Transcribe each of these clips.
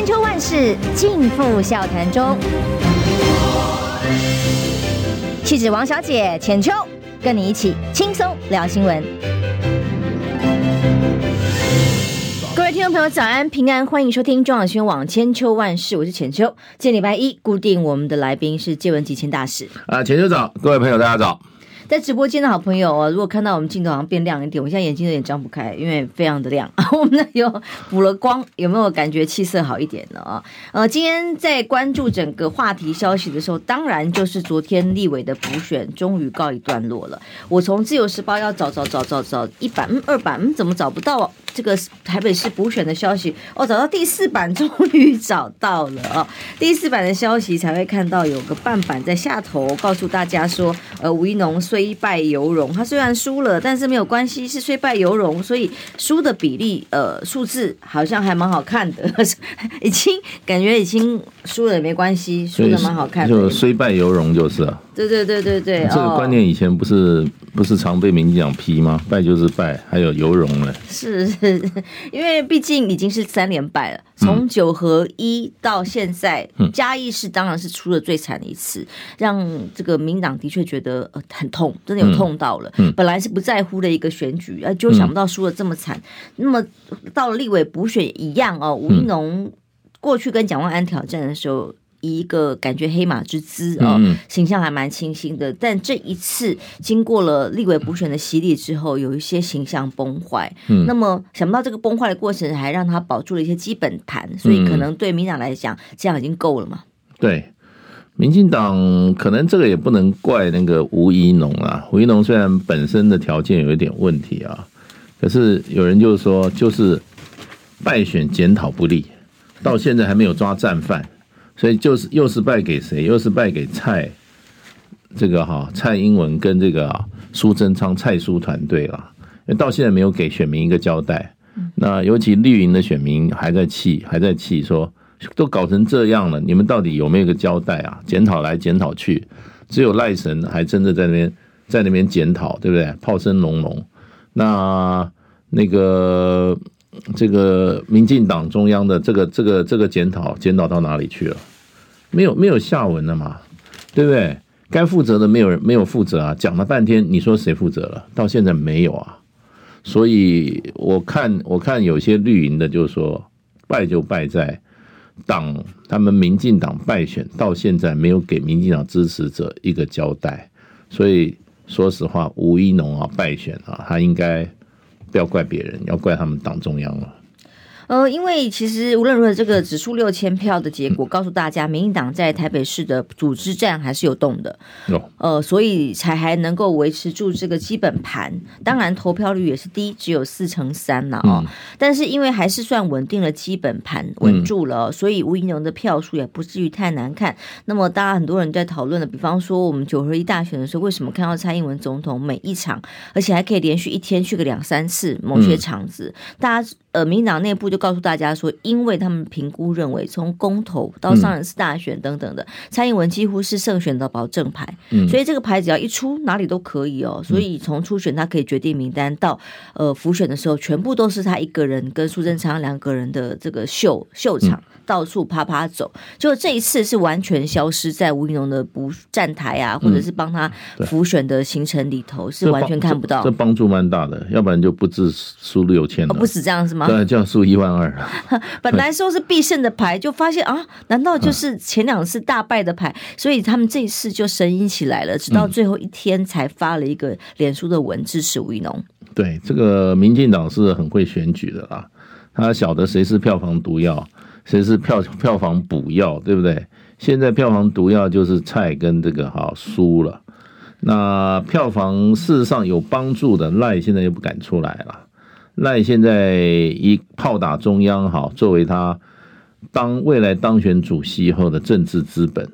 千秋万世尽付笑谈中。气质王小姐浅秋，跟你一起轻松聊新闻。各位听众朋友，早安平安，欢迎收听中广新闻网千秋万世，我是浅秋。今天礼拜一，固定我们的来宾是借文吉千大使啊，浅秋早，各位朋友大家早。在直播间的好朋友啊，如果看到我们镜头好像变亮一点，我现在眼睛有点张不开，因为非常的亮。我们有补了光，有没有感觉气色好一点呢？啊，呃，今天在关注整个话题消息的时候，当然就是昨天立委的补选终于告一段落了。我从自由时报要找找找找找一版、嗯、二版，嗯，怎么找不到这个台北市补选的消息？哦，找到第四版，终于找到了啊！第四版的消息才会看到有个半版在下头，告诉大家说，呃，吴怡农虽虽败犹荣，他虽然输了，但是没有关系，是虽败犹荣，所以输的比例呃数字好像还蛮好看的，已经感觉已经输了也没关系，输的蛮好看的，就虽败犹荣就是啊。对对对对对，这个观念以前不是、哦、不是常被民进党批吗？败就是败，还有犹荣呢。是，是，因为毕竟已经是三连败了，从九合一到现在，嗯、嘉义市当然是出了最惨的一次，让这个民党的确觉得呃很痛，真的有痛到了。嗯、本来是不在乎的一个选举，啊，就想不到输的这么惨。嗯、那么到了立委补选一样哦，吴一农过去跟蒋万安挑战的时候。一个感觉黑马之姿啊，哦，形象还蛮清新的。但这一次经过了立委补选的洗礼之后，有一些形象崩坏。嗯，那么想不到这个崩坏的过程还让他保住了一些基本盘，所以可能对民进党来讲，这样已经够了嘛？对，民进党可能这个也不能怪那个吴怡农啊。吴怡农虽然本身的条件有一点问题啊，可是有人就是说，就是败选检讨不力，到现在还没有抓战犯。所以就是又是败给谁？又是败给蔡这个哈蔡英文跟这个苏贞昌蔡苏团队了，因为到现在没有给选民一个交代。那尤其绿营的选民还在气，还在气，说都搞成这样了，你们到底有没有个交代啊？检讨来检讨去，只有赖神还真的在那边在那边检讨，对不对？炮声隆隆。那那个这个民进党中央的这个这个这个检讨检讨到哪里去了？没有没有下文了嘛，对不对？该负责的没有人没有负责啊，讲了半天，你说谁负责了？到现在没有啊，所以我看我看有些绿营的就说败就败在党，他们民进党败选到现在没有给民进党支持者一个交代，所以说实话，吴一农啊败选啊，他应该不要怪别人，要怪他们党中央了。呃，因为其实无论如何，这个指数六千票的结果告诉大家，民进党在台北市的组织战还是有动的，呃，所以才还能够维持住这个基本盘。当然，投票率也是低，只有四成三了哦。但是因为还是算稳定了基本盘，稳住了，所以吴怡农的票数也不至于太难看。那么，大家很多人在讨论的，比方说我们九合一大选的时候，为什么看到蔡英文总统每一场，而且还可以连续一天去个两三次某些场子，大家呃，民进党内部就。告诉大家说，因为他们评估认为，从公投到上一次大选等等的，蔡英文几乎是胜选的保证牌，所以这个牌只要一出，哪里都可以哦。所以从初选他可以决定名单，到呃浮选的时候，全部都是他一个人跟苏贞昌两个人的这个秀秀场。到处啪啪走，就这一次是完全消失在吴怡农的不站台啊，或者是帮他浮选的行程里头，嗯、是完全看不到。这帮助蛮大的，要不然就不止输六千了。哦，不止这样是吗？对，这样输一万二。本来说是必胜的牌，就发现啊，难道就是前两次大败的牌？所以他们这一次就神隐起来了，直到最后一天才发了一个脸书的文支持吴怡农。对，这个民进党是很会选举的啦，他晓得谁是票房毒药。谁是票票房补药，对不对？现在票房毒药就是蔡跟这个哈输了。那票房事实上有帮助的赖现在又不敢出来了。赖现在一炮打中央，好作为他当未来当选主席以后的政治资本，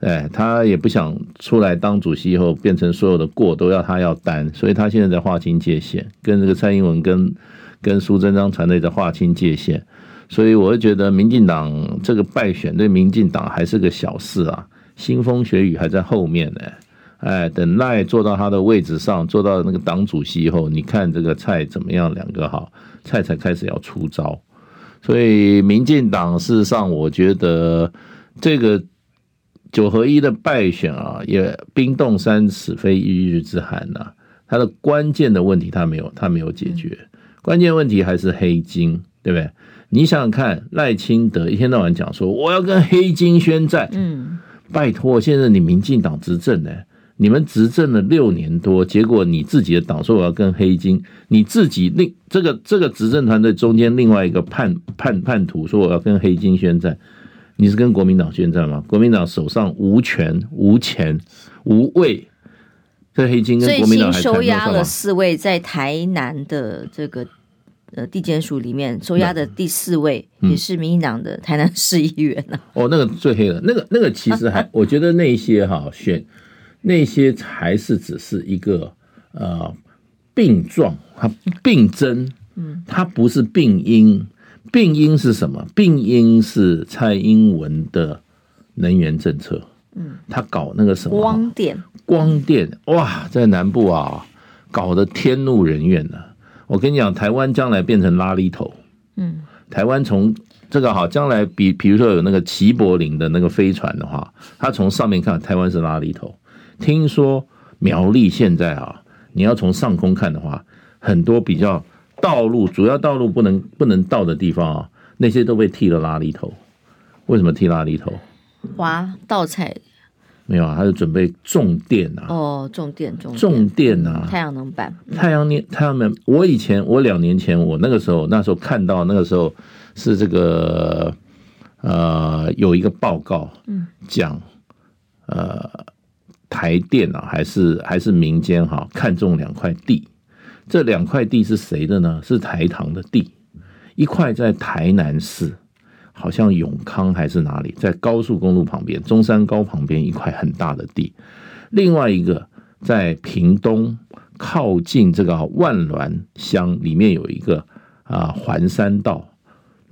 哎，他也不想出来当主席以后变成所有的过都要他要担，所以他现在在划清界限，跟这个蔡英文跟跟苏贞昌团队在划清界限。所以我会觉得，民进党这个败选对民进党还是个小事啊，腥风血雨还在后面呢。哎，等赖坐到他的位置上，坐到那个党主席以后，你看这个蔡怎么样？两个好，蔡才开始要出招。所以民进党事实上，我觉得这个九合一的败选啊，也冰冻三尺非一日之寒呐、啊。它的关键的问题，他没有，他没有解决。关键问题还是黑金，对不对？你想想看，赖清德一天到晚讲说我要跟黑金宣战，嗯，拜托，现在你民进党执政呢？你们执政了六年多，结果你自己的党说我要跟黑金，你自己另这个这个执政团队中间另外一个叛叛叛徒说我要跟黑金宣战，你是跟国民党宣战吗？国民党手上无权无钱无位，这黑金跟国民党还收押了四位在台南的这个呃地检署里面收押的第四位也是民进党的台南市议员呢。哦，那个最黑了，那个那个其实还 我觉得那些哈选。那些还是只是一个呃病状，它病征，嗯，它不是病因。病因是什么？病因是蔡英文的能源政策，嗯，他搞那个什么光电，光电，哇，在南部啊，搞得天怒人怨啊。我跟你讲，台湾将来变成拉力头，嗯，台湾从这个好，将来比比如说有那个齐柏林的那个飞船的话，它从上面看，台湾是拉力头。听说苗栗现在啊，你要从上空看的话，很多比较道路主要道路不能不能到的地方啊，那些都被剃了拉力头。为什么剃拉力头？挖稻菜？没有啊，他是准备种电啊。哦，种电种种电啊，太阳能板。太阳能太阳能。我以前我两年前我那个时候那时候看到那个时候是这个呃有一个报告，嗯，讲呃。台电啊，还是还是民间哈，看中两块地，这两块地是谁的呢？是台糖的地，一块在台南市，好像永康还是哪里，在高速公路旁边，中山高旁边一块很大的地，另外一个在屏东靠近这个万峦乡里面有一个啊环山道。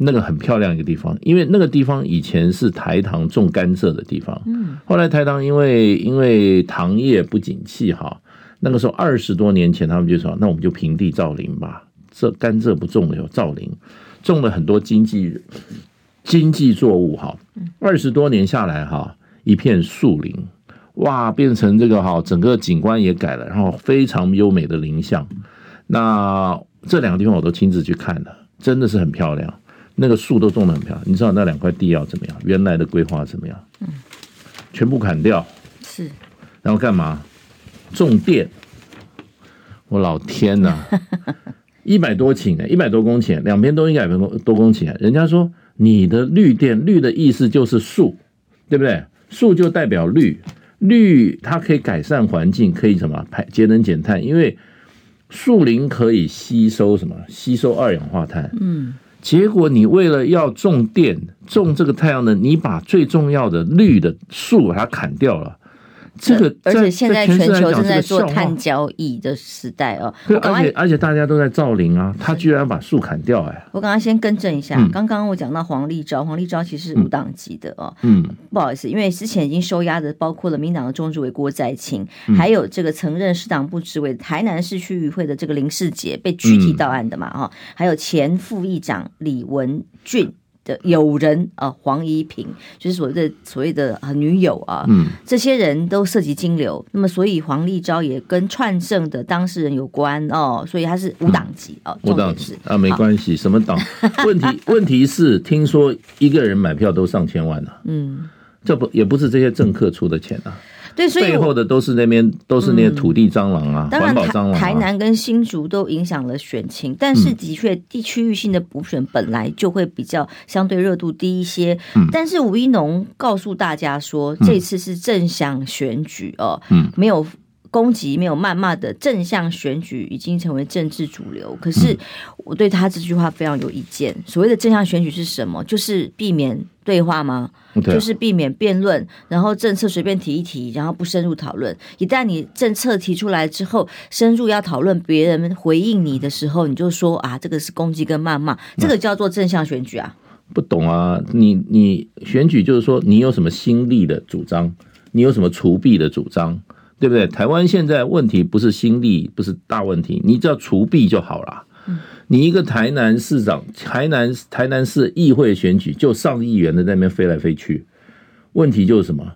那个很漂亮一个地方，因为那个地方以前是台糖种甘蔗的地方。嗯，后来台糖因为因为糖业不景气哈，那个时候二十多年前他们就说，那我们就平地造林吧，这甘蔗不种了，有造林，种了很多经济经济作物哈。二十多年下来哈，一片树林，哇，变成这个哈，整个景观也改了，然后非常优美的林相。那这两个地方我都亲自去看了，真的是很漂亮。那个树都种得很漂亮，你知道那两块地要怎么样？原来的规划怎么样？嗯，全部砍掉，是，然后干嘛？种电。我老天呐，一百多顷呢，一百多公顷，两边都应该一百多公顷。人家说你的绿电，绿的意思就是树，对不对？树就代表绿，绿它可以改善环境，可以什么排节能减碳，因为树林可以吸收什么？吸收二氧化碳。嗯。结果你为了要种电，种这个太阳能，你把最重要的绿的树把它砍掉了。这个，而且现在全球正在做碳交易的时代哦。而且而且大家都在造林啊，他居然把树砍掉哎！我刚刚先更正一下，刚刚我讲到黄立昭，黄立昭其实是无党籍的哦。嗯，不好意思，因为之前已经收押的包括了民党的中执委郭在清，还有这个曾任市党部执委台南市区议会的这个林世杰被拘提到案的嘛哈，还有前副议长李文俊。的友人啊，黄怡平就是所谓的所谓的女友啊，嗯，这些人都涉及金流，那么所以黄立昭也跟串证的当事人有关哦，所以他是无党籍哦，无党籍啊，没关系，什么党？问题问题是，听说一个人买票都上千万呢，嗯，这不也不是这些政客出的钱啊。对，所以背后的都是那边都是那些土地蟑螂啊，环保蟑螂啊。台南跟新竹都影响了选情，但是的确地区域性的补选本来就会比较相对热度低一些。但是吴一农告诉大家说，这次是正向选举哦，没有。攻击没有谩骂的正向选举已经成为政治主流，可是我对他这句话非常有意见。所谓的正向选举是什么？就是避免对话吗？就是避免辩论，然后政策随便提一提，然后不深入讨论。一旦你政策提出来之后，深入要讨论，别人回应你的时候，你就说啊，这个是攻击跟谩骂，这个叫做正向选举啊？不懂啊？你你选举就是说你有什么新力的主张，你有什么除弊的主张？对不对？台湾现在问题不是心力，不是大问题，你只要除弊就好了。你一个台南市长，台南台南市议会选举就上亿元的在那边飞来飞去，问题就是什么？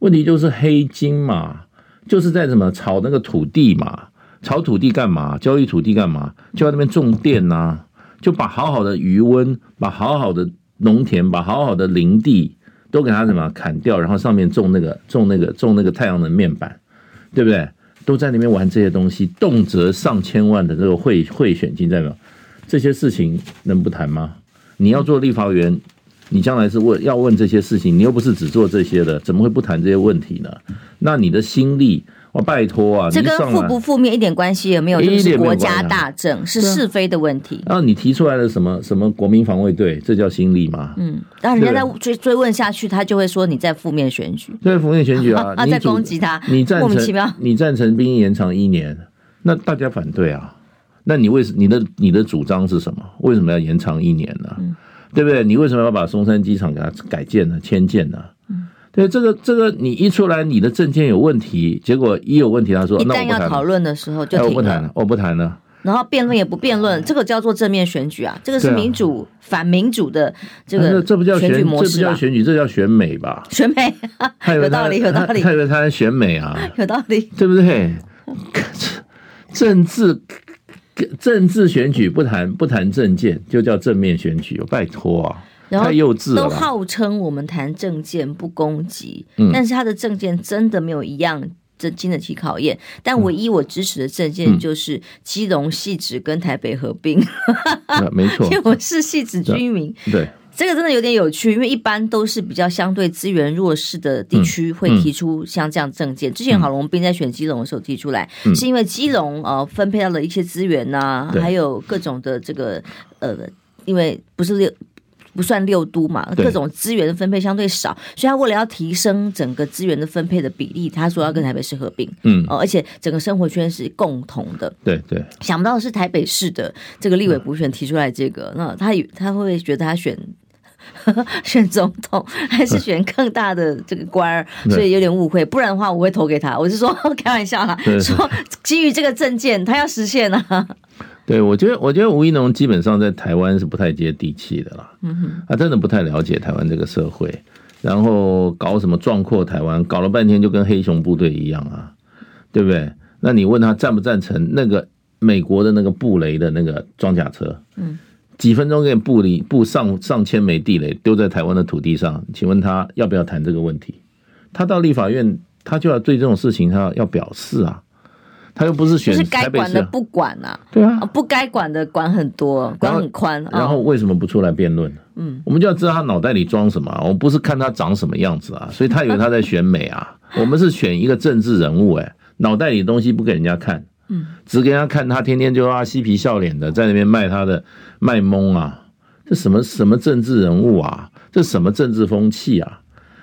问题就是黑金嘛，就是在什么炒那个土地嘛，炒土地干嘛？交易土地干嘛？就在那边种电呐、啊，就把好好的余温，把好好的农田，把好好的林地都给他什么砍掉，然后上面种那个种那个种那个太阳能面板，对不对？都在那边玩这些东西，动辄上千万的这个贿贿选金，在那这些事情能不谈吗？你要做立法员，你将来是问要问这些事情，你又不是只做这些的，怎么会不谈这些问题呢？那你的心力。我拜托啊，这跟负不负面一点关系也没有，这是国家大政，是是非的问题。然后你提出来了什么什么国民防卫队，这叫心理吗？嗯，然后人家再追追问下去，他就会说你在负面选举，对负面选举啊，啊在攻击他，你赞成莫名其妙，你赞成兵役延长一年，那大家反对啊？那你为什你的你的主张是什么？为什么要延长一年呢？嗯，对不对？你为什么要把松山机场给它改建呢？迁建呢？对这个这个，你一出来你的证件有问题，结果一有问题，他说一旦要讨论的时候就停了，我不谈了，我不谈了。然后辩论也不辩论，这个叫做正面选举啊，这个是民主反民主的这个这不叫选举模式，这不叫选举，这叫选美吧？选美，有道理，有道理。他以为他在选美啊，有道理，对不对？政治政治选举不谈不谈政见，就叫正面选举，拜托啊。太幼稚了，都号称我们谈政见不攻击，嗯，但是他的政见真的没有一样这经得起考验。但唯一我支持的政见就是基隆汐止跟台北合并，嗯、没错，因为我是汐止居民。对，这个真的有点有趣，因为一般都是比较相对资源弱势的地区会提出像这样政见。之前郝龙斌在选基隆的时候提出来，嗯、是因为基隆呃分配到了一些资源呐、啊，还有各种的这个呃，因为不是六。不算六都嘛，各种资源的分配相对少，所以他为了要提升整个资源的分配的比例，他说要跟台北市合并，嗯，哦而且整个生活圈是共同的，对对。想不到是台北市的这个立委补选提出来这个，嗯、那他他会不会觉得他选 选总统还是选更大的这个官儿？所以有点误会，不然的话我会投给他。我是说 开玩笑啦，说基于这个证件，他要实现啊。对，我觉得，我觉得吴一农基本上在台湾是不太接地气的啦。嗯哼，他真的不太了解台湾这个社会，然后搞什么壮阔台湾，搞了半天就跟黑熊部队一样啊，对不对？那你问他赞不赞成那个美国的那个布雷的那个装甲车？嗯，几分钟给你布里布上上千枚地雷丢在台湾的土地上，请问他要不要谈这个问题？他到立法院，他就要对这种事情他要要表示啊。他又不是选，是该管的不管、啊，对啊，不该管的管很多，管很宽。然后，然后为什么不出来辩论？嗯，我们就要知道他脑袋里装什么。我们不是看他长什么样子啊，所以他以为他在选美啊。我们是选一个政治人物，哎，脑袋里的东西不给人家看，嗯，只给人家看他天天就啊嬉皮笑脸的在那边卖他的卖懵啊，这什么什么政治人物啊？这什么政治风气啊？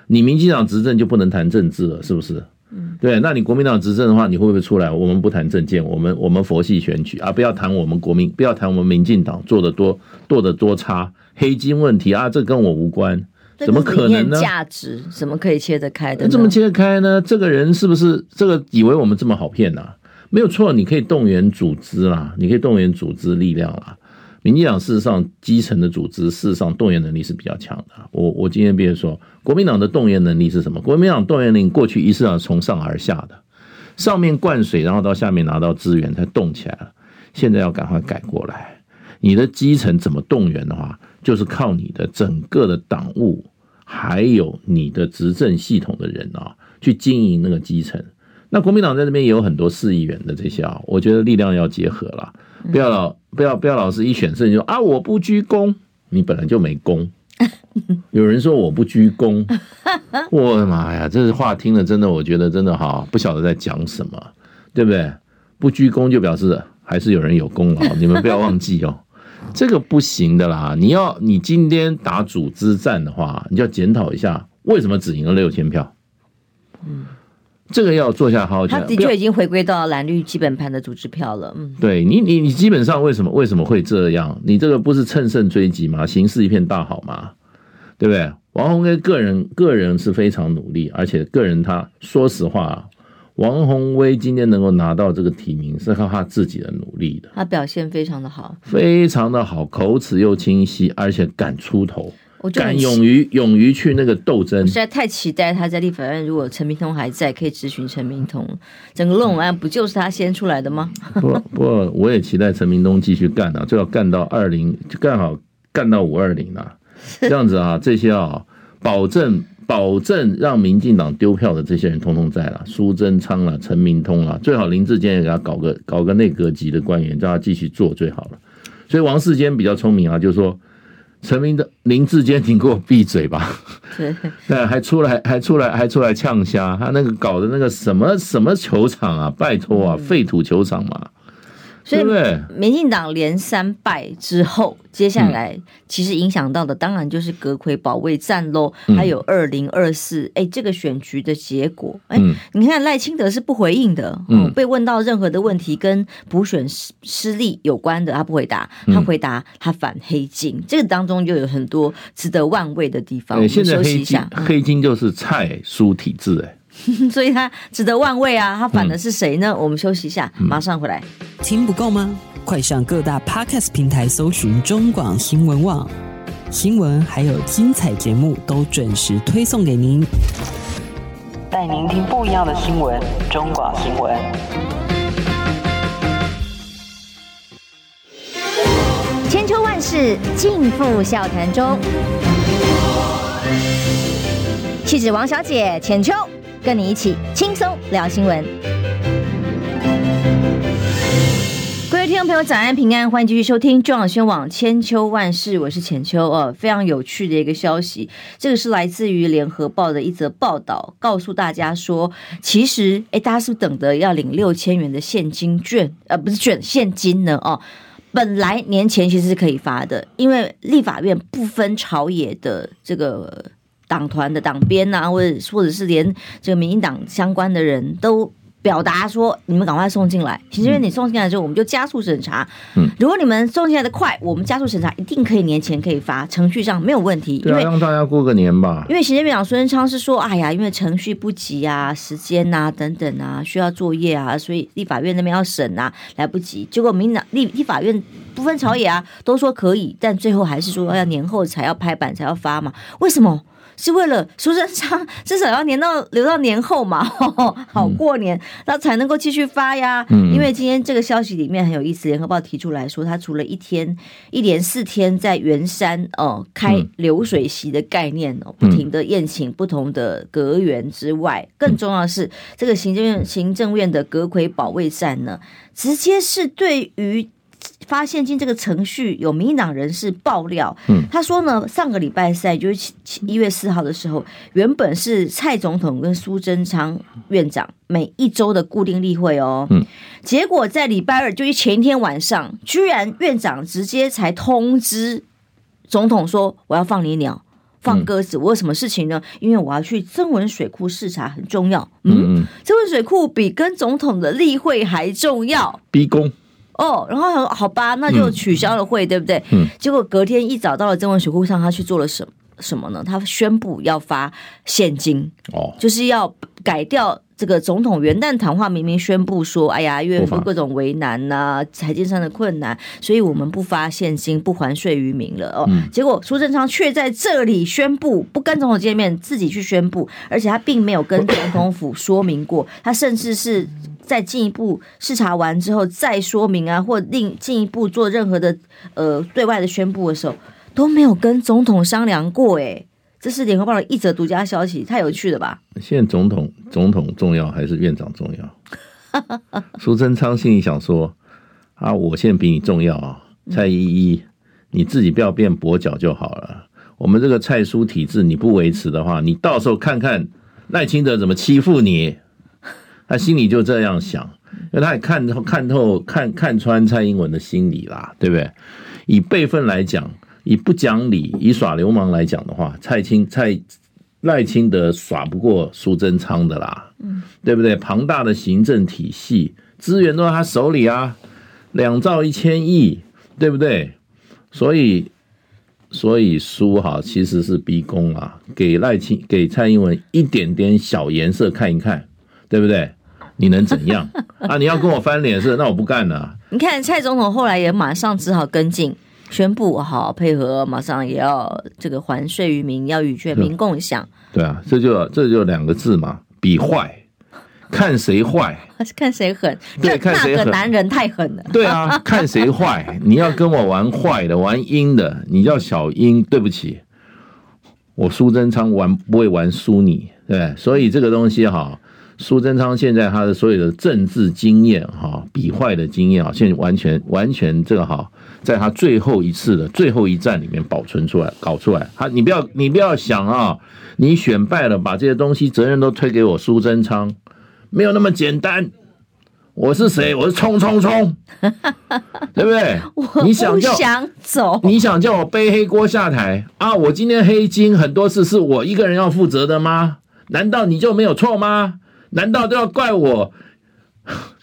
你民进党执政就不能谈政治了，是不是？嗯，对，那你国民党执政的话，你会不会出来？我们不谈政见，我们我们佛系选举啊，不要谈我们国民，不要谈我们民进党做的多做的多差，黑金问题啊，这跟我无关，怎么可能呢？价值怎么可以切得开的？怎么切得开呢？这个人是不是这个以为我们这么好骗呢、啊？没有错，你可以动员组织啦，你可以动员组织力量啦。民进党事实上基层的组织事实上动员能力是比较强的。我我今天比如说，国民党的动员能力是什么？国民党动员能力过去一是要从上而下的，上面灌水，然后到下面拿到资源才动起来了。现在要赶快改过来，你的基层怎么动员的话，就是靠你的整个的党务，还有你的执政系统的人啊，去经营那个基层。那国民党在这边也有很多市议员的这些啊，我觉得力量要结合了。不要老不要不要老是一选胜就说啊，我不居功，你本来就没功。有人说我不居功，我的妈呀，这话听了真的，我觉得真的哈，不晓得在讲什么，对不对？不居功就表示还是有人有功劳，你们不要忘记哦，这个不行的啦。你要你今天打组织战的话，你就要检讨一下为什么只赢了六千票。嗯。这个要坐下好好讲。他的确已经回归到蓝绿基本盘的组织票了。嗯，对你，你你基本上为什么为什么会这样？你这个不是乘胜追击吗？形势一片大好吗？对不对？王宏威个人个人是非常努力，而且个人他说实话，王宏威今天能够拿到这个提名，是靠他自己的努力的。他表现非常的好，非常的好，口齿又清晰，而且敢出头，敢勇于勇于去那个斗争。实在太期待他在立法院，如果陈明通还在，可以咨询陈明通。整个论文案不就是他先出来的吗？不 不，我也期待陈明通继续干啊，最好干到二零，就干好干到五二零啊，这样子啊，这些啊，保证。保证让民进党丢票的这些人通通在了，苏贞昌了，陈明通了，最好林志坚也给他搞个搞个内阁级的官员，让他继续做最好了。所以王世坚比较聪明啊，就是说陈明的林志坚，你给我闭嘴吧。对，还出来还出来还出来呛虾，他那个搞的那个什么什么球场啊，拜托啊，废土球场嘛。所以，民进党连三败之后，接下来其实影响到的当然就是阁魁保卫战喽，还有二零二四哎这个选举的结果。哎，你看赖清德是不回应的，嗯，被问到任何的问题跟补选失失利有关的，他不回答，他回答他反黑金，这个当中就有很多值得玩味的地方。我们休息一下，黑金就是蔡苏体制，哎。所以他值得万位啊！他反的是谁呢？嗯、我们休息一下，马上回来。听不够吗？快上各大 Podcast 平台搜寻中广新闻网新闻，还有精彩节目都准时推送给您，带您听不一样的新闻。中广新闻，千秋万世尽付笑谈中。气质王小姐浅秋。跟你一起轻松聊新闻，各位听众朋友，早安平安，欢迎继续收听中广新闻网千秋万事，我是浅秋哦，非常有趣的一个消息，这个是来自于联合报的一则报道，告诉大家说，其实哎，大家是不是等着要领六千元的现金券，呃，不是券，现金呢？哦，本来年前其实是可以发的，因为立法院不分朝野的这个。党团的党鞭呐，或者或者是连这个民进党相关的人都表达说，你们赶快送进来。行政院你送进来之后，我们就加速审查。嗯，如果你们送进来的快，我们加速审查，一定可以年前可以发，程序上没有问题。对啊，让大家过个年吧。因为行政院长苏贞昌是说，哎呀，因为程序不急啊，时间啊等等啊，需要作业啊，所以立法院那边要审啊，来不及。结果民进党立立法院不分朝野啊，都说可以，但最后还是说要年后才要拍板才要发嘛？为什么？是为了苏贞昌 至少要年到留到年后嘛，好过年，那才能够继续发呀。因为今天这个消息里面很有意思，联合报提出来说，他除了一天一连四天在圆山哦开流水席的概念哦，不停的宴请不同的阁员之外，更重要的是这个行政院行政院的阁揆保卫战呢，直接是对于。发现金这个程序有民进党人士爆料，嗯，他说呢，上个礼拜三就是一月四号的时候，原本是蔡总统跟苏贞昌院长每一周的固定例会哦，嗯，结果在礼拜二就是前一天晚上，居然院长直接才通知总统说，我要放你鸟，放鸽子，我有什么事情呢？因为我要去增文水库视察，很重要，嗯，曾文水库比跟总统的例会还重要，逼宫。哦，然后好吧，那就取消了会，嗯、对不对？嗯。结果隔天一早到了曾文水库上，他去做了什么什么呢？他宣布要发现金，哦，就是要改掉这个总统元旦谈话，明明宣布说，哎呀，因为各种为难呐、啊，财经上的困难，所以我们不发现金，不还税于民了。哦，嗯、结果苏贞昌却在这里宣布不跟总统见面，自己去宣布，而且他并没有跟总统府说明过，他甚至是。再进一步视察完之后再说明啊，或另进一步做任何的呃对外的宣布的时候，都没有跟总统商量过，哎，这是联合报的一则独家消息，太有趣了吧？现在总统总统重要还是院长重要？苏贞昌心里想说啊，我现在比你重要啊，蔡依依，你自己不要变跛脚就好了。我们这个蔡苏体制你不维持的话，你到时候看看赖清德怎么欺负你。他心里就这样想，因为他也看透、看透、看看穿蔡英文的心理啦，对不对？以辈分来讲，以不讲理、以耍流氓来讲的话，蔡清、蔡赖清德耍不过苏贞昌的啦，嗯，对不对？庞大的行政体系，资源都在他手里啊，两兆一千亿，对不对？所以，所以苏哈其实是逼宫啊，给赖清、给蔡英文一点点小颜色看一看，对不对？你能怎样 啊？你要跟我翻脸是？那我不干了。你看蔡总统后来也马上只好跟进，宣布好配合，马上也要这个还税于民，要与全民共享。对啊，这就这就两个字嘛，比坏，看谁坏，看谁狠。对，看谁狠。那个男人太狠了。对啊，看谁坏。你要跟我玩坏的，玩阴的，你叫小阴，对不起，我苏贞昌玩不会玩输你。对，所以这个东西哈。苏贞昌现在他的所有的政治经验哈，比坏的经验啊，现在完全完全这个哈，在他最后一次的最后一战里面保存出来，搞出来。他你不要你不要想啊，你选败了，把这些东西责任都推给我苏贞昌，没有那么简单。我是谁？我是冲冲冲，对不对？你想叫想走？你想叫我背黑锅下台啊？我今天黑金很多次是我一个人要负责的吗？难道你就没有错吗？难道都要怪我？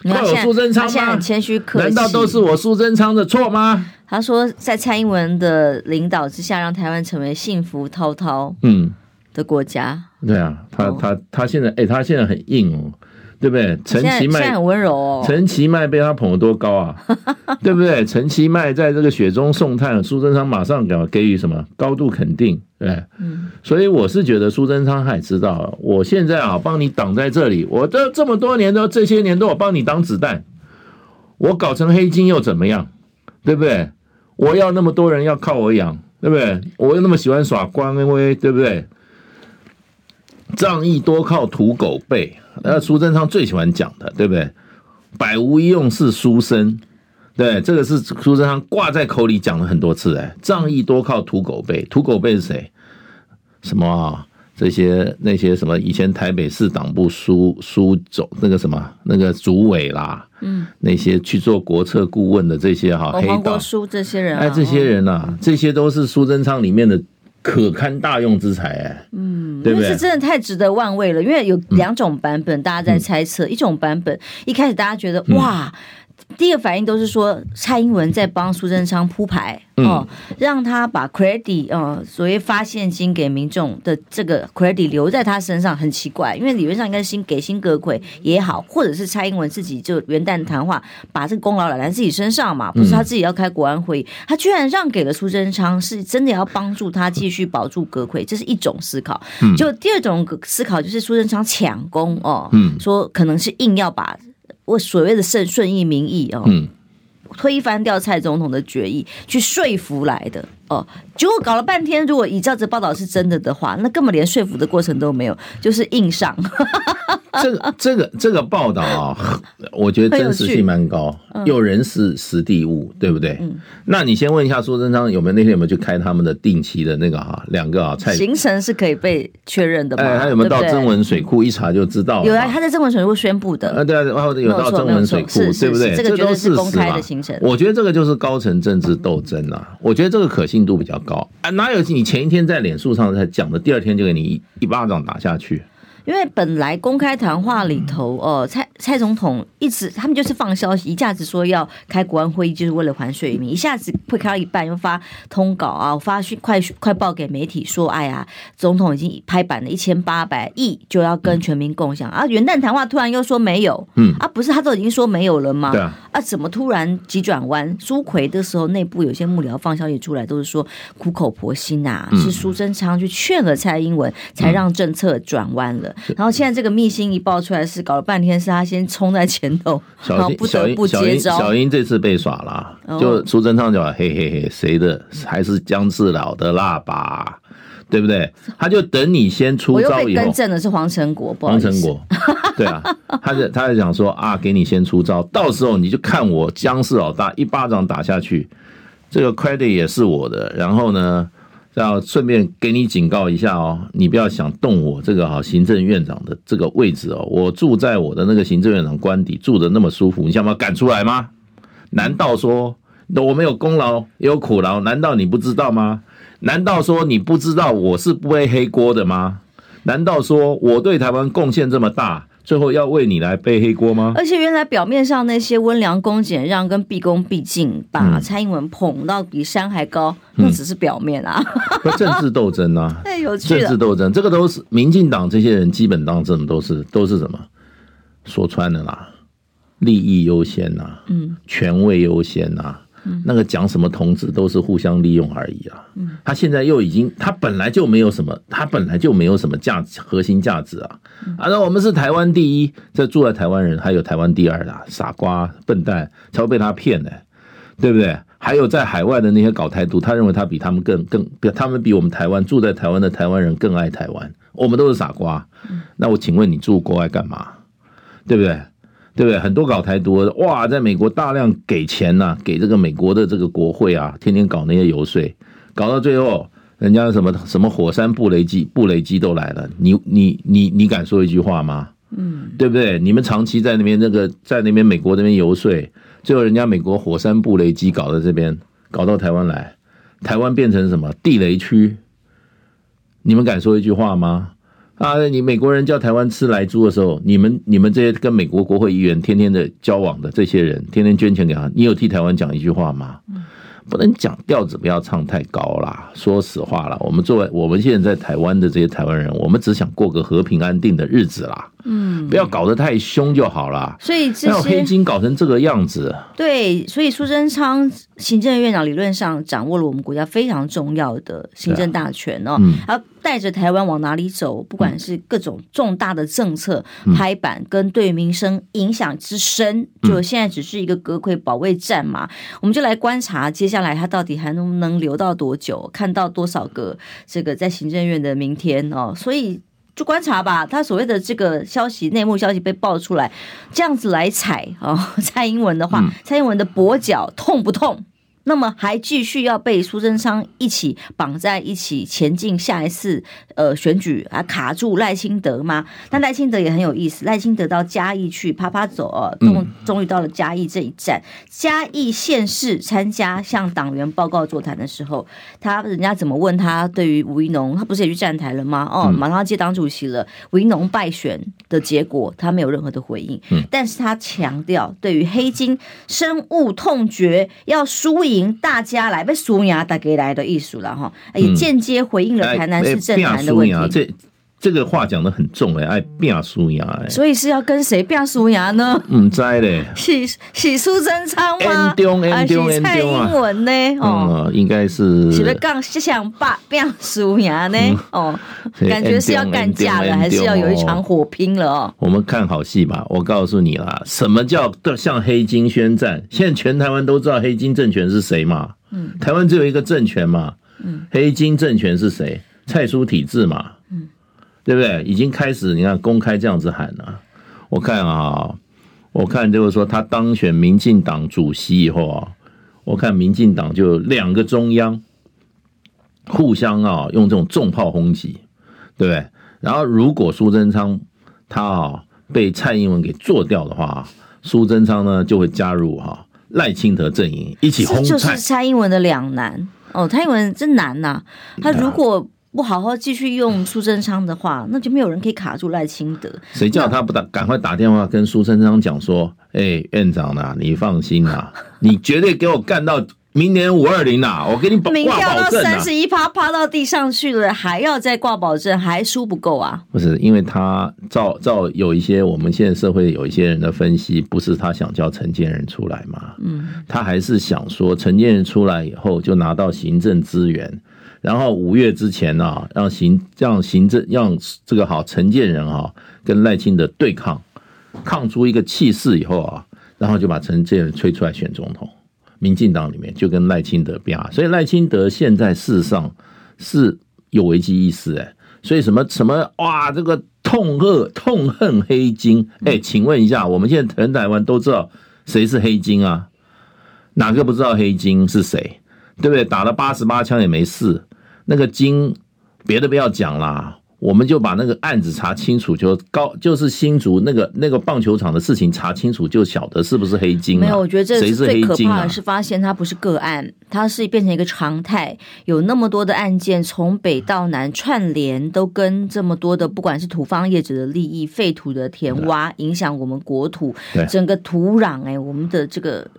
怪我苏贞昌吗？他现在很谦虚。难道都是我苏贞昌的错吗？他说，在蔡英文的领导之下，让台湾成为幸福滔滔嗯的国家。嗯、对啊，他他他现在哎、欸，他现在很硬哦。对不对？陈其迈很温柔哦。陈其迈被他捧得多高啊？对不对？陈其迈在这个雪中送炭，苏贞昌马上给给予什么高度肯定？对，嗯。所以我是觉得苏贞昌他也知道，我现在啊帮你挡在这里，我这这么多年都这些年都我帮你挡子弹，我搞成黑金又怎么样？对不对？我要那么多人要靠我养，对不对？我又那么喜欢耍官威，对不对？仗义多靠土狗背。那苏贞昌最喜欢讲的，对不对？百无一用是书生，对，这个是苏贞昌挂在口里讲了很多次。哎，仗义多靠土狗背，土狗背是谁？什么啊？这些那些什么？以前台北市党部书书总那个什么那个主委啦，嗯，那些去做国策顾问的这些哈，黑道书这些人，哎，这些人呐，这些都是苏贞昌里面的。可堪大用之才哎，嗯，对不对？是真的太值得万味了，因为有两种版本，大家在猜测。嗯、一种版本一开始大家觉得、嗯、哇。第一个反应都是说蔡英文在帮苏贞昌铺牌哦，让他把 credit 呃，所谓发现金给民众的这个 credit 留在他身上，很奇怪，因为理论上应该是新给新阁揆也好，或者是蔡英文自己就元旦谈话把这个功劳揽在自己身上嘛，不是他自己要开国安会议，他居然让给了苏贞昌，是真的要帮助他继续保住阁揆，这是一种思考。就第二种思考就是苏贞昌抢功哦，说可能是硬要把。我所谓的顺顺应民意哦，嗯、推翻掉蔡总统的决议，去说服来的哦，结果搞了半天，如果以这样子报道是真的的话，那根本连说服的过程都没有，就是硬上。这个这个这个报道啊，我觉得真实性蛮高，有人是实地物，对不对？嗯。那你先问一下苏贞昌有没有那天有没有去开他们的定期的那个哈两个啊菜行程是可以被确认的吗？哎，他有没有到曾文水库一查就知道？有啊，他在曾文水库宣布的。啊，对啊，然后有到曾文水库，对不对？这个绝对是公开的行程。我觉得这个就是高层政治斗争啊，我觉得这个可硬度比较高啊。哪有你前一天在脸书上才讲的，第二天就给你一巴掌打下去？因为本来公开谈话里头，哦，蔡蔡总统一直他们就是放消息，一下子说要开国安会议，就是为了还税于民，一下子会开到一半又发通稿啊，发讯快快报给媒体说，哎呀，总统已经拍板了一千八百亿就要跟全民共享啊，元旦谈话突然又说没有，嗯啊，不是他都已经说没有了吗？对啊，啊，怎么突然急转弯？苏奎的时候，内部有些幕僚放消息出来，都是说苦口婆心呐、啊，是苏贞昌去劝了蔡英文，才让政策转弯了。然后现在这个密信一爆出来，是搞了半天是他先冲在前头，然后不得不接招。小英这次被耍了，就苏贞昌就嘿嘿嘿，谁的还是姜志老的喇叭，对不对？他就等你先出招以后。我又被更正的是黄成国，黄成国，对啊，他就他就想说啊，给你先出招，到时候你就看我姜氏老大一巴掌打下去，这个 credit 也是我的。然后呢？要顺便给你警告一下哦，你不要想动我这个哈行政院长的这个位置哦。我住在我的那个行政院长官邸，住的那么舒服，你想把我赶出来吗？难道说那我没有功劳也有苦劳？难道你不知道吗？难道说你不知道我是背黑锅的吗？难道说我对台湾贡献这么大？最后要为你来背黑锅吗？而且原来表面上那些温良恭俭让跟毕恭毕敬，把蔡英文捧到比山还高，那、嗯、只是表面啊。政治斗争啊，太有趣了。政治斗争，这个都是民进党这些人基本当政都是都是什么说穿了啦，利益优先呐，嗯，权位优先呐。那个讲什么同志都是互相利用而已啊！他现在又已经，他本来就没有什么，他本来就没有什么价值，核心价值啊！啊，那我们是台湾第一，这住在台湾人还有台湾第二的傻瓜笨蛋才会被他骗呢，对不对？还有在海外的那些搞台独，他认为他比他们更更，他们比我们台湾住在台湾的台湾人更爱台湾，我们都是傻瓜。那我请问你住国外干嘛？对不对？对不对？很多搞台独的哇，在美国大量给钱呐、啊，给这个美国的这个国会啊，天天搞那些游说，搞到最后，人家什么什么火山布雷机，布雷机都来了，你你你你敢说一句话吗？嗯，对不对？你们长期在那边那个在那边美国那边游说，最后人家美国火山布雷机搞到这边，搞到台湾来，台湾变成什么地雷区？你们敢说一句话吗？啊！你美国人叫台湾吃来猪的时候，你们你们这些跟美国国会议员天天的交往的这些人，天天捐钱给他，你有替台湾讲一句话吗？不能讲调子，不要唱太高啦。说实话啦，我们作为我们现在在台湾的这些台湾人，我们只想过个和平安定的日子啦。嗯，不要搞得太凶就好啦。所以这些黑金搞成这个样子，对，所以苏贞昌行政院长理论上掌握了我们国家非常重要的行政大权哦，他带着台湾往哪里走，不管是各种重大的政策拍板，跟对民生影响之深，就现在只是一个阁揆保卫战嘛。我们就来观察接下来他到底还能不能留到多久，看到多少个这个在行政院的明天哦，所以。就观察吧，他所谓的这个消息、内幕消息被爆出来，这样子来踩啊、哦，蔡英文的话，蔡英文的跛脚痛不痛？那么还继续要被苏贞昌一起绑在一起前进下一次呃选举啊，卡住赖清德吗？但赖清德也很有意思，赖清德到嘉义去趴趴走哦，终终于到了嘉义这一站，嘉义县市参加向党员报告座谈的时候，他人家怎么问他对于吴一农，他不是也去站台了吗？哦，马上要接党主席了，吴一农败选的结果他没有任何的回应，但是他强调对于黑金深恶痛绝，要输赢。大家来被输赢大家来的艺术了哈，也间接回应了台南市政坛的问题。这个话讲的很重哎，爱变输赢哎，所以是要跟谁变输赢呢？唔知嘞，是是苏贞昌吗？还是蔡英文呢？哦，应该是。是不是刚想把变输赢呢？哦，感觉是要干架了，还是要有一场火拼了哦？我们看好戏吧，我告诉你啦，什么叫向黑金宣战？现在全台湾都知道黑金政权是谁嘛？嗯，台湾只有一个政权嘛？嗯，黑金政权是谁？蔡苏体制嘛？嗯。对不对？已经开始，你看公开这样子喊了。我看啊，我看就是说他当选民进党主席以后啊，我看民进党就两个中央互相啊用这种重炮轰击，对不对？然后如果苏贞昌他啊被蔡英文给做掉的话，苏贞昌呢就会加入哈赖清德阵营一起轰蔡。这就是蔡英文的两难哦，蔡英文真难呐、啊，他如果。不好好继续用苏贞昌的话，那就没有人可以卡住赖清德。谁叫他不打？赶快打电话跟苏贞昌讲说：“ 哎、欸，院长呐，你放心啊，你绝对给我干到明年五二零呐！我给你挂保证。”民调到三十一趴，趴到地上去了，还要再挂保证，还输不够啊？不是，因为他照照有一些我们现在社会有一些人的分析，不是他想叫陈建仁出来嘛？嗯，他还是想说陈建仁出来以后就拿到行政资源。然后五月之前呢、啊，让行让行政让这个好陈建仁啊跟赖清德对抗，抗出一个气势以后啊，然后就把陈建仁推出来选总统。民进党里面就跟赖清德比啊，所以赖清德现在事实上是有危机意识哎，所以什么什么哇，这个痛恶痛恨黑金哎，请问一下，我们现在全台湾都知道谁是黑金啊？哪个不知道黑金是谁？对不对？打了八十八枪也没事。那个金，别的不要讲啦，我们就把那个案子查清楚，就高就是新竹那个那个棒球场的事情查清楚，就晓得是不是黑金。没有，我觉得这是最可怕的是发现它不是个案。它是变成一个常态，有那么多的案件从北到南串联，都跟这么多的不管是土方业者的利益、废土的填挖，影响我们国土整个土壤，哎，我们的这个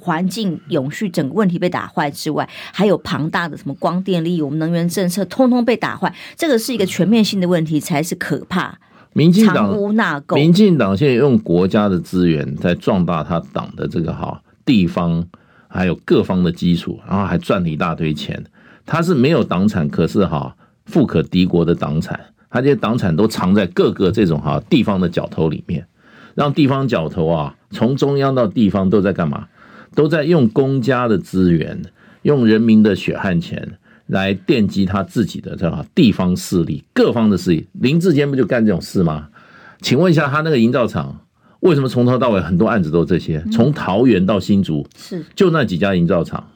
环境永续整个问题被打坏之外，还有庞大的什么光电利益，我们能源政策通通被打坏，这个是一个全面性的问题，才是可怕。民进党藏污纳垢，民进党现在用国家的资源在壮大他党的这个哈地方还有各方的基础，然后还赚了一大堆钱。他是没有党产，可是哈富可敌国的党产，他这些党产都藏在各个这种哈地方的角头里面，让地方角头啊从中央到地方都在干嘛？都在用公家的资源，用人民的血汗钱来奠基他自己的这个地方势力，各方的势力。林志坚不就干这种事吗？请问一下，他那个营造厂为什么从头到尾很多案子都是这些？从桃园到新竹是就那几家营造厂。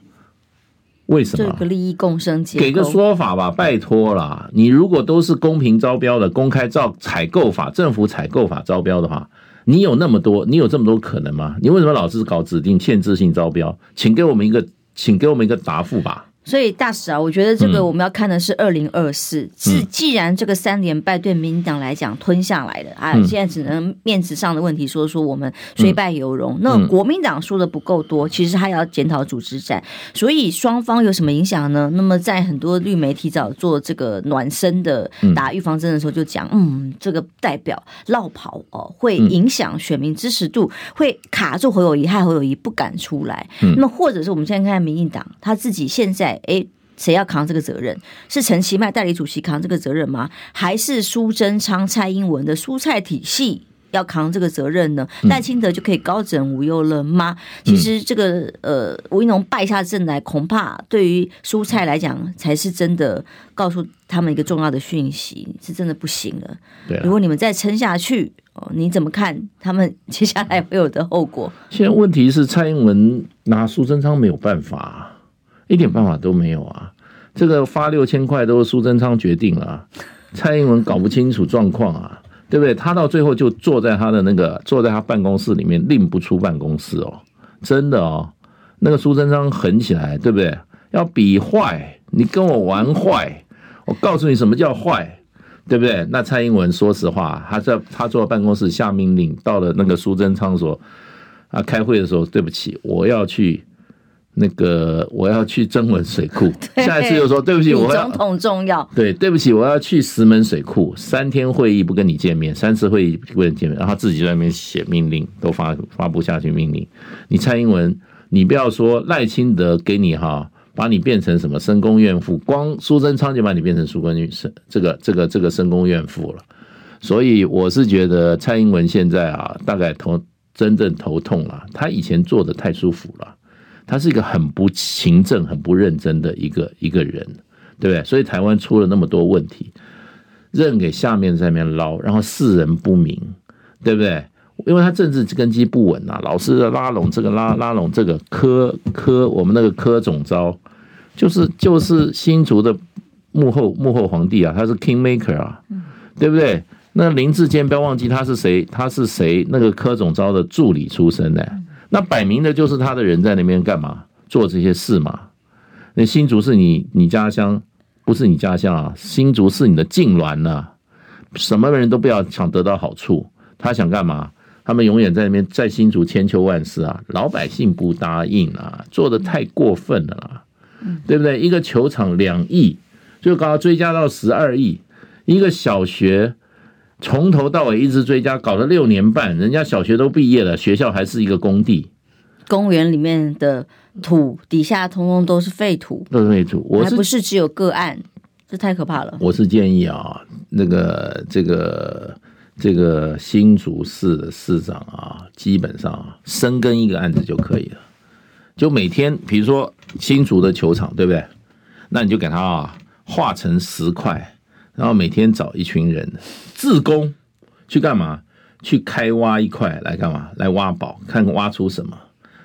为什么？这个利益共生结构，给个说法吧，拜托啦！你如果都是公平招标的，公开照采购法、政府采购法招标的话，你有那么多，你有这么多可能吗？你为什么老是搞指定限制性招标？请给我们一个，请给我们一个答复吧。所以大使啊，我觉得这个我们要看的是二零二四。既既然这个三连败对民进党来讲吞下来了啊，现在只能面子上的问题说说我们虽败犹荣。那国民党输的不够多，其实他要检讨组织战。所以双方有什么影响呢？那么在很多绿媒体早做这个暖身的打预防针的时候，就讲嗯，这个代表落跑哦，会影响选民支持度，会卡住侯友谊，害侯友谊不敢出来。那么或者是我们现在看看民进党他自己现在。哎，谁要扛这个责任？是陈其迈代理主席扛这个责任吗？还是苏贞昌、蔡英文的蔬菜体系要扛这个责任呢？赖清德就可以高枕无忧了吗？其实这个呃，吴怡农败下阵来，恐怕对于蔬菜来讲，才是真的告诉他们一个重要的讯息，是真的不行了。对，如果你们再撑下去，哦，你怎么看他们接下来会有的后果？现在问题是蔡英文拿苏贞昌没有办法。一点办法都没有啊！这个发六千块都是苏贞昌决定了啊，蔡英文搞不清楚状况啊，对不对？他到最后就坐在他的那个，坐在他办公室里面，令不出办公室哦，真的哦。那个苏贞昌狠起来，对不对？要比坏，你跟我玩坏，我告诉你什么叫坏，对不对？那蔡英文说实话，他在他坐办公室下命令，到了那个苏贞昌说啊，开会的时候，对不起，我要去。那个我要去曾文水库，下一次又说对不起，我总统重要。对，对不起，我要去石门水库，三天会议不跟你见面，三次会议不跟你见面，然后自己在那边写命令，都发发布下去命令。你蔡英文，你不要说赖清德给你哈，把你变成什么深宫怨妇，光苏贞昌就把你变成苏根女生，这个这个这个深宫怨妇了。所以我是觉得蔡英文现在啊，大概头真正头痛了，他以前做的太舒服了。他是一个很不勤政、很不认真的一个一个人，对不对？所以台湾出了那么多问题，任给下面在那边捞，然后世人不明，对不对？因为他政治根基不稳啊，老是拉拢这个拉拉拢这个柯柯，我们那个柯总招，就是就是新竹的幕后幕后皇帝啊，他是 King Maker 啊，对不对？那林志坚不要忘记他是谁，他是谁？那个柯总招的助理出身的。那摆明的就是他的人在那边干嘛做这些事嘛？那新竹是你你家乡，不是你家乡啊？新竹是你的痉挛呐，什么人都不要想得到好处，他想干嘛？他们永远在那边在新竹千秋万世啊，老百姓不答应啊，做的太过分了啦，对不对？一个球场两亿，就搞到追加到十二亿，一个小学。从头到尾一直追加，搞了六年半，人家小学都毕业了，学校还是一个工地。公园里面的土底下通通都是废土，都是废土。我还不是只有个案，这太可怕了。我是建议啊，那个这个这个新竹市的市长啊，基本上啊深耕一个案子就可以了。就每天，比如说新竹的球场，对不对？那你就给他啊划成十块。然后每天找一群人自工去干嘛？去开挖一块来干嘛？来挖宝，看挖出什么，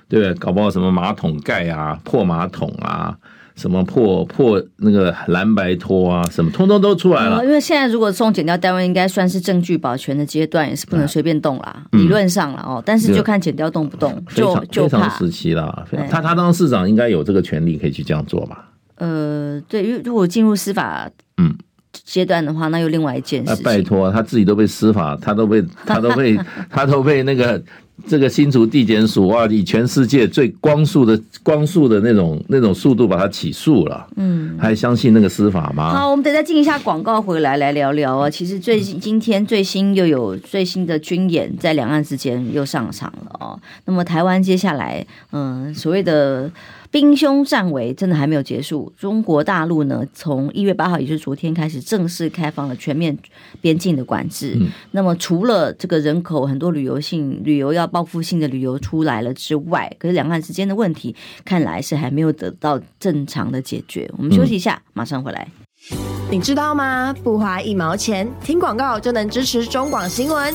对不对？搞不好什么马桶盖啊、破马桶啊、什么破破那个蓝白拖啊，什么通通都出来了。因为现在如果送检调单位，应该算是证据保全的阶段，也是不能随便动啦。理论上了哦，但是就看检调动不动，就就非常时期啦。他他当市长应该有这个权利可以去这样做吧？呃，对，如果进入司法，嗯。阶段的话，那又另外一件事情。拜托，他自己都被司法，他都被 他都被他都被那个这个新竹地检署啊，以全世界最光速的光速的那种那种速度把他起诉了，嗯，还相信那个司法吗？好，我们等下进一下广告回来来聊聊啊。其实最近今天最新又有最新的军演在两岸之间又上场了哦。那么台湾接下来嗯所谓的。兵凶战危真的还没有结束。中国大陆呢，从一月八号，也就是昨天开始正式开放了全面边境的管制。嗯、那么除了这个人口很多旅游性旅游要报复性的旅游出来了之外，可是两岸之间的问题看来是还没有得到正常的解决。我们休息一下，马上回来。你知道吗？不花一毛钱，听广告就能支持中广新闻。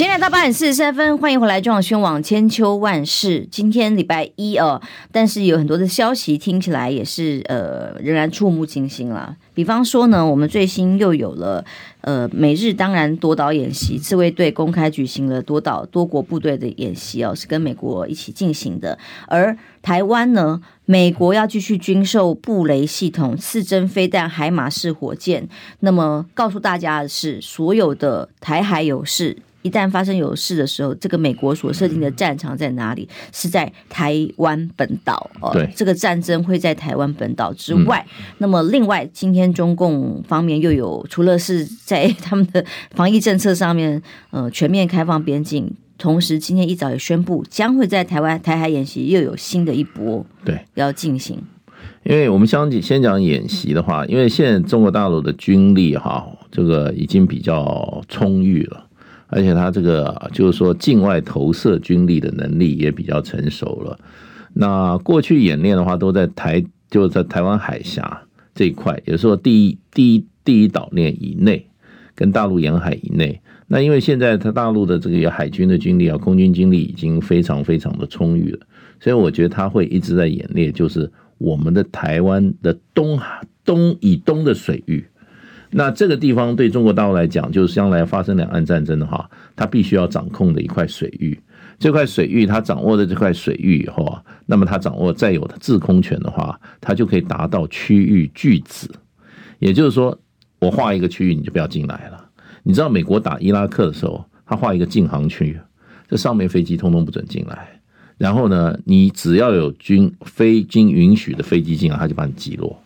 现在到八点四十三分，欢迎回来中广新闻网千秋万世。今天礼拜一哦，但是有很多的消息听起来也是呃，仍然触目惊心啦。比方说呢，我们最新又有了呃，美日当然多岛演习，自卫队公开举行了多岛多国部队的演习哦，是跟美国一起进行的。而台湾呢，美国要继续军售布雷系统、刺针飞弹、海马式火箭。那么告诉大家的是，所有的台海有事。一旦发生有事的时候，这个美国所设定的战场在哪里？是在台湾本岛哦。对，这个战争会在台湾本岛之外。嗯、那么，另外，今天中共方面又有除了是在他们的防疫政策上面，呃，全面开放边境，同时今天一早也宣布，将会在台湾台海演习又有新的一波对要进行。因为我们相继先讲演习的话，因为现在中国大陆的军力哈，这个已经比较充裕了。而且他这个就是说，境外投射军力的能力也比较成熟了。那过去演练的话，都在台，就在台湾海峡这一块，也就是说第一第一第一岛链以内，跟大陆沿海以内。那因为现在他大陆的这个海军的军力啊，空军军力已经非常非常的充裕了，所以我觉得他会一直在演练，就是我们的台湾的东海东以东的水域。那这个地方对中国大陆来讲，就是将来发生两岸战争的话，它必须要掌控的一块水域。这块水域，它掌握的这块水域以后啊，那么它掌握再有的制空权的话，它就可以达到区域拒止。也就是说，我画一个区域，你就不要进来了。你知道美国打伊拉克的时候，他画一个禁航区，这上面飞机通通不准进来。然后呢，你只要有军非经允许的飞机进来，他就把你击落。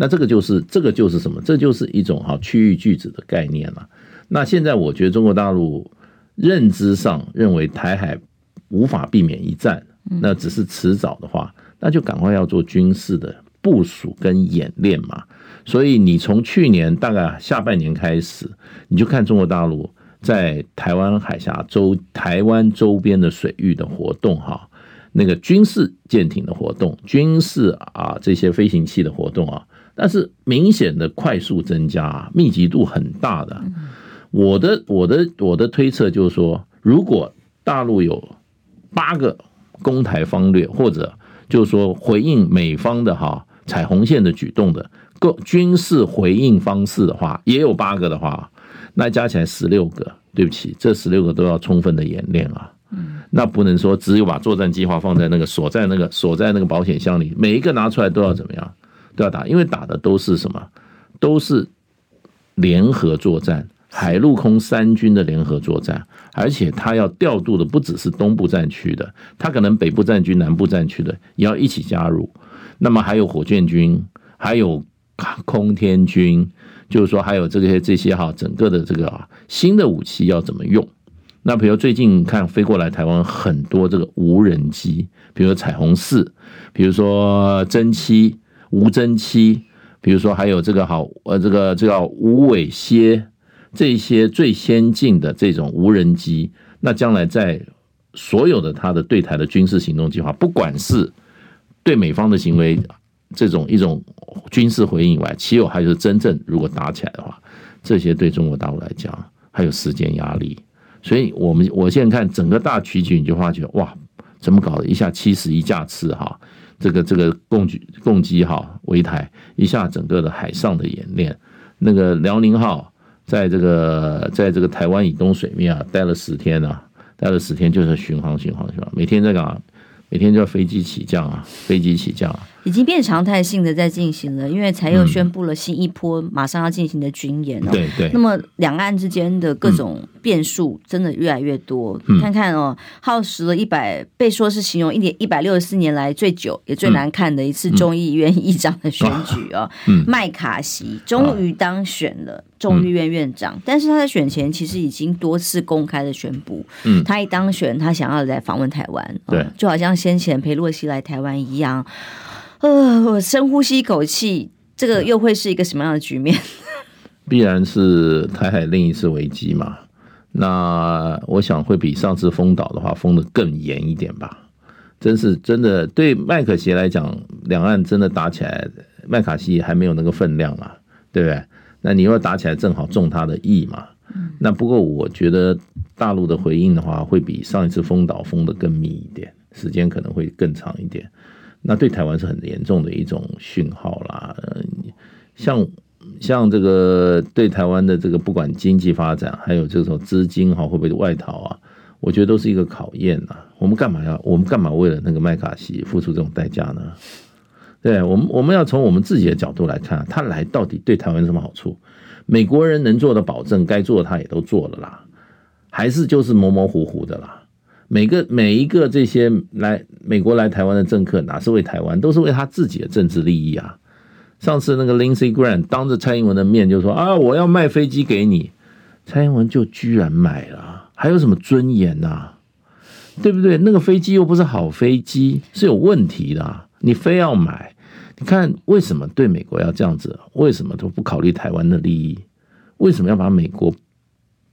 那这个就是这个就是什么？这就是一种哈区域拒止的概念了。那现在我觉得中国大陆认知上认为台海无法避免一战，那只是迟早的话，那就赶快要做军事的部署跟演练嘛。所以你从去年大概下半年开始，你就看中国大陆在台湾海峡周台湾周边的水域的活动哈，那个军事舰艇的活动、军事啊这些飞行器的活动啊。但是明显的快速增加，密集度很大的。我的我的我的推测就是说，如果大陆有八个攻台方略，或者就是说回应美方的哈彩虹线的举动的各军事回应方式的话，也有八个的话，那加起来十六个。对不起，这十六个都要充分的演练啊。那不能说只有把作战计划放在那个锁在那个锁在那个保险箱里，每一个拿出来都要怎么样？都要打，因为打的都是什么？都是联合作战，海陆空三军的联合作战，而且他要调度的不只是东部战区的，他可能北部战区、南部战区的也要一起加入。那么还有火箭军，还有空天军，就是说还有这些这些哈，整个的这个啊新的武器要怎么用？那比如最近看飞过来台湾很多这个无人机，比如说彩虹四，比如说侦七。无侦七，比如说还有这个好，呃，这个这个无尾蝎，这些最先进的这种无人机，那将来在所有的他的对台的军事行动计划，不管是对美方的行为这种一种军事回应以外，其有还是真正如果打起来的话，这些对中国大陆来讲还有时间压力，所以我们我现在看整个大棋局，你就发觉哇，怎么搞的？一下七十一架次哈，这个这个共举共机哈围台，一下整个的海上的演练，那个辽宁号在这个在这个台湾以东水面啊待了十天啊，待了十天就是巡航巡航巡航，每天在干嘛？每天就要飞机起降啊，飞机起降啊。已经变常态性的在进行了，因为才又宣布了新一波马上要进行的军演哦。对对。那么两岸之间的各种变数真的越来越多。嗯、看看哦，耗时了一百，被说是形容一点一百六十四年来最久也最难看的一次众议院议长的选举哦。嗯。麦卡锡终于当选了众议院院长，嗯、但是他在选前其实已经多次公开的宣布，嗯，他一当选，他想要来访问台湾，对、哦，就好像先前裴洛西来台湾一样。呃，我深呼吸一口气，这个又会是一个什么样的局面？必然是台海另一次危机嘛。那我想会比上次封岛的话封的更严一点吧。真是真的，对麦可锡来讲，两岸真的打起来，麦卡锡还没有那个分量嘛，对不对？那你要打起来，正好中他的意嘛。那不过我觉得大陆的回应的话，会比上一次封岛封的更密一点，时间可能会更长一点。那对台湾是很严重的一种讯号啦，像像这个对台湾的这个不管经济发展，还有这种资金哈会不会外逃啊？我觉得都是一个考验呐。我们干嘛要我们干嘛为了那个麦卡锡付出这种代价呢？对，我们我们要从我们自己的角度来看，他来到底对台湾有什么好处？美国人能做的保证，该做的他也都做了啦，还是就是模模糊糊的啦。每个每一个这些来美国来台湾的政客，哪是为台湾，都是为他自己的政治利益啊！上次那个 Lindsey Graham 当着蔡英文的面就说啊，我要卖飞机给你，蔡英文就居然买了，还有什么尊严呐？对不对？那个飞机又不是好飞机，是有问题的，你非要买，你看为什么对美国要这样子？为什么都不考虑台湾的利益？为什么要把美国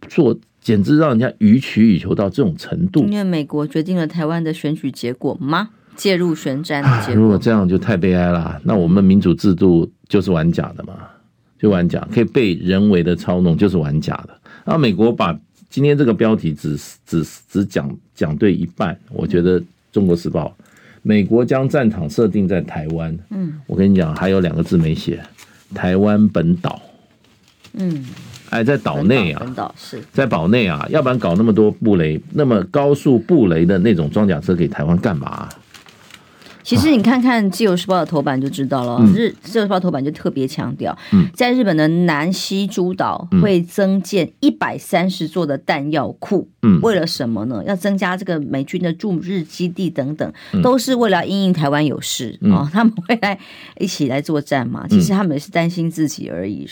做？简直让人家予取予求到这种程度。因为美国决定了台湾的选举结果吗？介入选战的结果。如果这样就太悲哀了。那我们民主制度就是玩假的嘛，就玩假，可以被人为的操弄，就是玩假的。然后美国把今天这个标题只只只讲讲对一半，我觉得《中国时报》美国将战场设定在台湾。嗯，我跟你讲，还有两个字没写，台湾本岛。嗯。哎，在岛内啊，在岛内啊，要不然搞那么多布雷，那么高速布雷的那种装甲车给台湾干嘛啊？其实你看看《自由时报》的头版就知道了，日《自由时报》头版就特别强调，在日本的南西诸岛会增建一百三十座的弹药库，嗯，为了什么呢？要增加这个美军的驻日基地等等，都是为了因应台湾有事啊，他们会来一起来作战嘛。其实他们也是担心自己而已。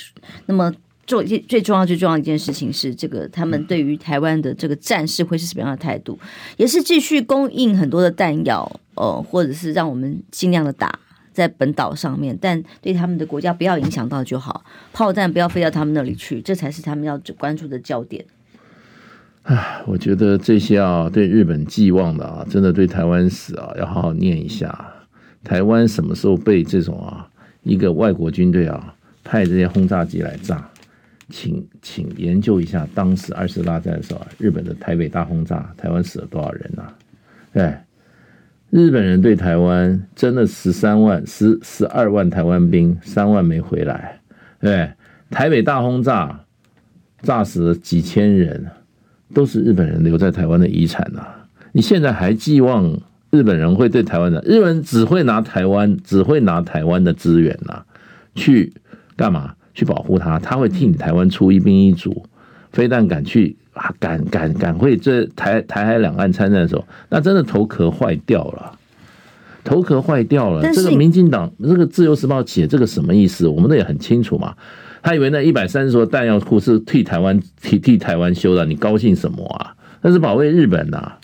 那么。做一件最重要、最重要的一件事情是，这个他们对于台湾的这个战事会是什么样的态度？也是继续供应很多的弹药，呃，或者是让我们尽量的打在本岛上面，但对他们的国家不要影响到就好，炮弹不要飞到他们那里去，这才是他们要关注的焦点。唉，我觉得这些啊，对日本寄望的啊，真的对台湾史啊，要好好念一下。台湾什么时候被这种啊，一个外国军队啊，派这些轰炸机来炸？请请研究一下，当时二次大战的时候，日本的台北大轰炸，台湾死了多少人呐、啊？对，日本人对台湾真的十三万、十十二万台湾兵，三万没回来。对，台北大轰炸，炸死了几千人，都是日本人留在台湾的遗产呐、你现在还寄望日本人会对台湾的？日本人只会拿台湾，只会拿台湾的资源呐、去干嘛？去保护他，他会替你台湾出一兵一卒，非但敢去啊，敢敢敢会这台台海两岸参战的时候，那真的头壳坏掉了，头壳坏掉了。这个民进党这个自由时报写这个什么意思？我们的也很清楚嘛。他以为那一百三十座弹药库是替台湾替替台湾修的，你高兴什么啊？那是保卫日本呐、啊。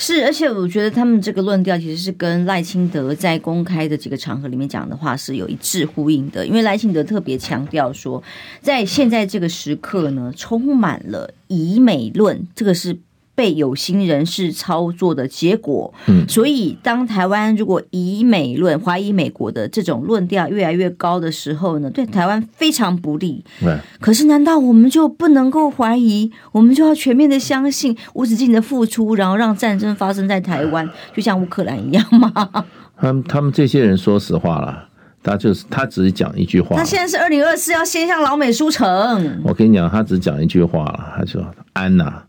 是，而且我觉得他们这个论调其实是跟赖清德在公开的几个场合里面讲的话是有一致呼应的，因为赖清德特别强调说，在现在这个时刻呢，充满了以美论，这个是被有心人士操作的结果。嗯，所以当台湾如果以美论、怀疑美国的这种论调越来越高的时候呢，对台湾非常不利。对，可是难道我们就不能够怀疑？我们就要全面的相信无止境的付出，然后让战争发生在台湾，就像乌克兰一样吗？他们他们这些人说实话了，他就是他只是讲一句话。他现在是二零二四要先向老美输诚。我跟你讲，他只讲一句话了，他说：“安呐、啊，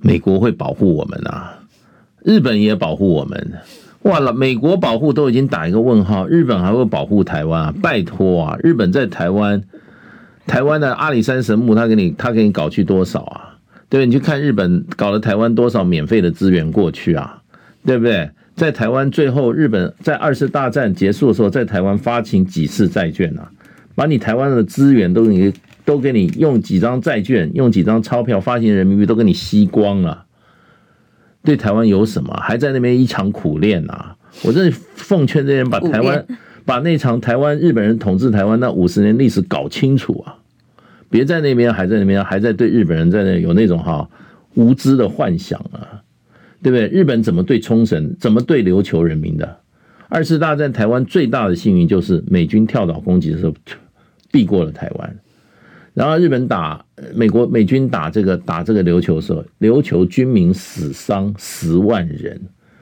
美国会保护我们啊，日本也保护我们。哇了，美国保护都已经打一个问号，日本还会保护台湾啊？拜托啊，日本在台湾，台湾的阿里山神木，他给你他给你搞去多少啊？对，你去看日本搞了台湾多少免费的资源过去啊？对不对？”在台湾，最后日本在二次大战结束的时候，在台湾发行几次债券啊？把你台湾的资源都给你都给你用几张债券，用几张钞票发行人民币都给你吸光了。对台湾有什么？还在那边一场苦练啊！我真的奉劝这些人把台湾把那场台湾日本人统治台湾那五十年历史搞清楚啊！别在那边还在那边还在对日本人在那有那种哈无知的幻想啊！对不对？日本怎么对冲绳？怎么对琉球人民的？二次大战台湾最大的幸运就是美军跳岛攻击的时候避过了台湾。然后日本打美国美军打这个打这个琉球的时候，琉球军民死伤十万人，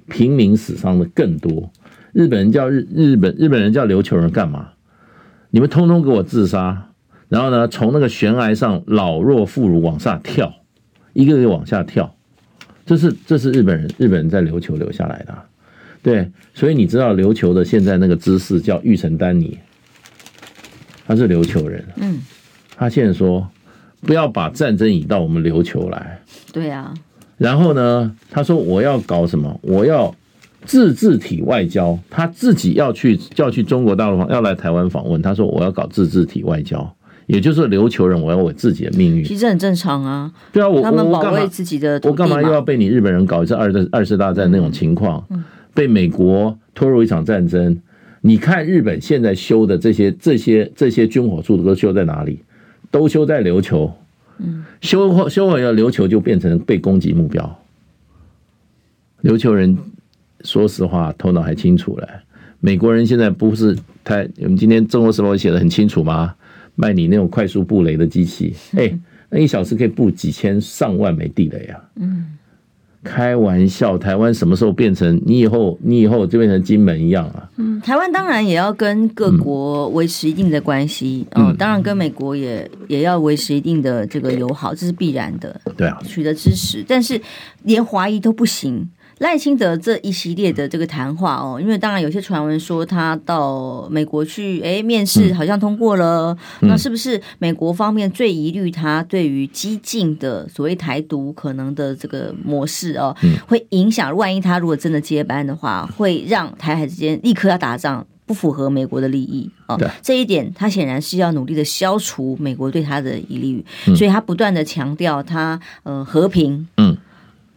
平民死伤的更多。日本人叫日日本日本人叫琉球人干嘛？你们通通给我自杀！然后呢，从那个悬崖上老弱妇孺往下跳，一个个往下跳。这是这是日本人日本人在琉球留下来的，对，所以你知道琉球的现在那个姿势叫玉城丹尼，他是琉球人，嗯，他现在说不要把战争引到我们琉球来，对啊，然后呢，他说我要搞什么？我要自治体外交，他自己要去要去中国大陆要来台湾访问，他说我要搞自治体外交。也就是琉球人，我要我自己的命运，其实很正常啊。对啊，我他们保卫自己的我干嘛又要被你日本人搞一次二二次大战那种情况？被美国拖入一场战争。你看日本现在修的这些这些这些军火处都修在哪里？都修在琉球。嗯，修好修完了琉球就变成被攻击目标。琉球人说实话头脑还清楚嘞。美国人现在不是太，我们今天中国时报写的很清楚吗？卖你那种快速布雷的机器，哎、欸，那一小时可以布几千上万枚地雷啊！嗯，开玩笑，台湾什么时候变成你以后你以后就变成金门一样啊？嗯，台湾当然也要跟各国维持一定的关系，嗯、哦，当然跟美国也也要维持一定的这个友好，这是必然的。对啊，取得支持，但是连华裔都不行。赖清德这一系列的这个谈话哦，因为当然有些传闻说他到美国去，哎，面试好像通过了，嗯、那是不是美国方面最疑虑他对于激进的所谓台独可能的这个模式哦，嗯、会影响？万一他如果真的接班的话，会让台海之间立刻要打仗，不符合美国的利益哦。对这一点他显然是要努力的消除美国对他的疑虑，嗯、所以他不断的强调他呃和平，嗯。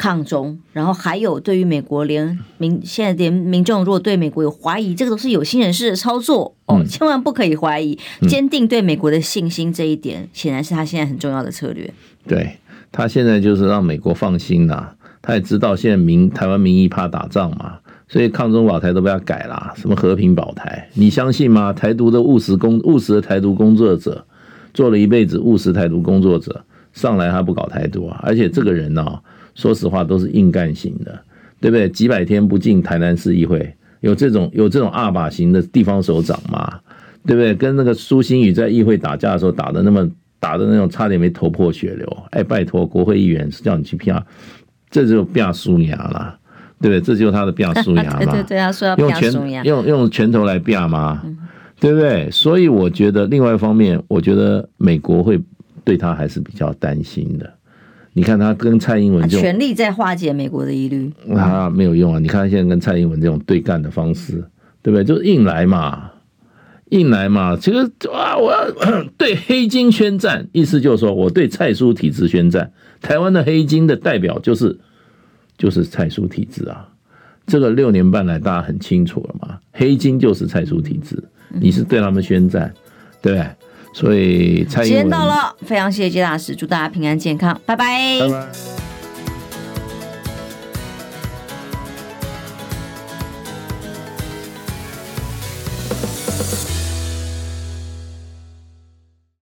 抗中，然后还有对于美国连民现在连民众如果对美国有怀疑，这个都是有心人士的操作哦，千万不可以怀疑，坚定对美国的信心，这一点显然是他现在很重要的策略。对，他现在就是让美国放心呐，他也知道现在民台湾民意怕打仗嘛，所以抗中保台都不要改啦，什么和平保台，你相信吗？台独的务实工务实的台独工作者，做了一辈子务实台独工作者，上来还不搞台独啊？而且这个人呢？说实话，都是硬干型的，对不对？几百天不进台南市议会，有这种有这种二把型的地方首长吗？对不对？跟那个苏新宇在议会打架的时候打的那么打的那种，差点没头破血流。哎，拜托，国会议员是叫你去啪，这就啪苏牙了，对不对？这就是他的啪输牙嘛。对对对，他说要啪输牙，用用拳头来啪吗？嗯、对不对？所以我觉得，另外一方面，我觉得美国会对他还是比较担心的。你看他跟蔡英文就全力在化解美国的疑虑，他没有用啊！你看他现在跟蔡英文这种对干的方式，对不对？就是硬来嘛，硬来嘛。其实啊，我要 对黑金宣战，意思就是说我对蔡苏体制宣战。台湾的黑金的代表就是就是蔡苏体制啊。这个六年半来大家很清楚了嘛，黑金就是蔡苏体制，你是对他们宣战，对不对？所以，时间到了，非常谢谢杰大师，祝大家平安健康，拜拜。拜拜。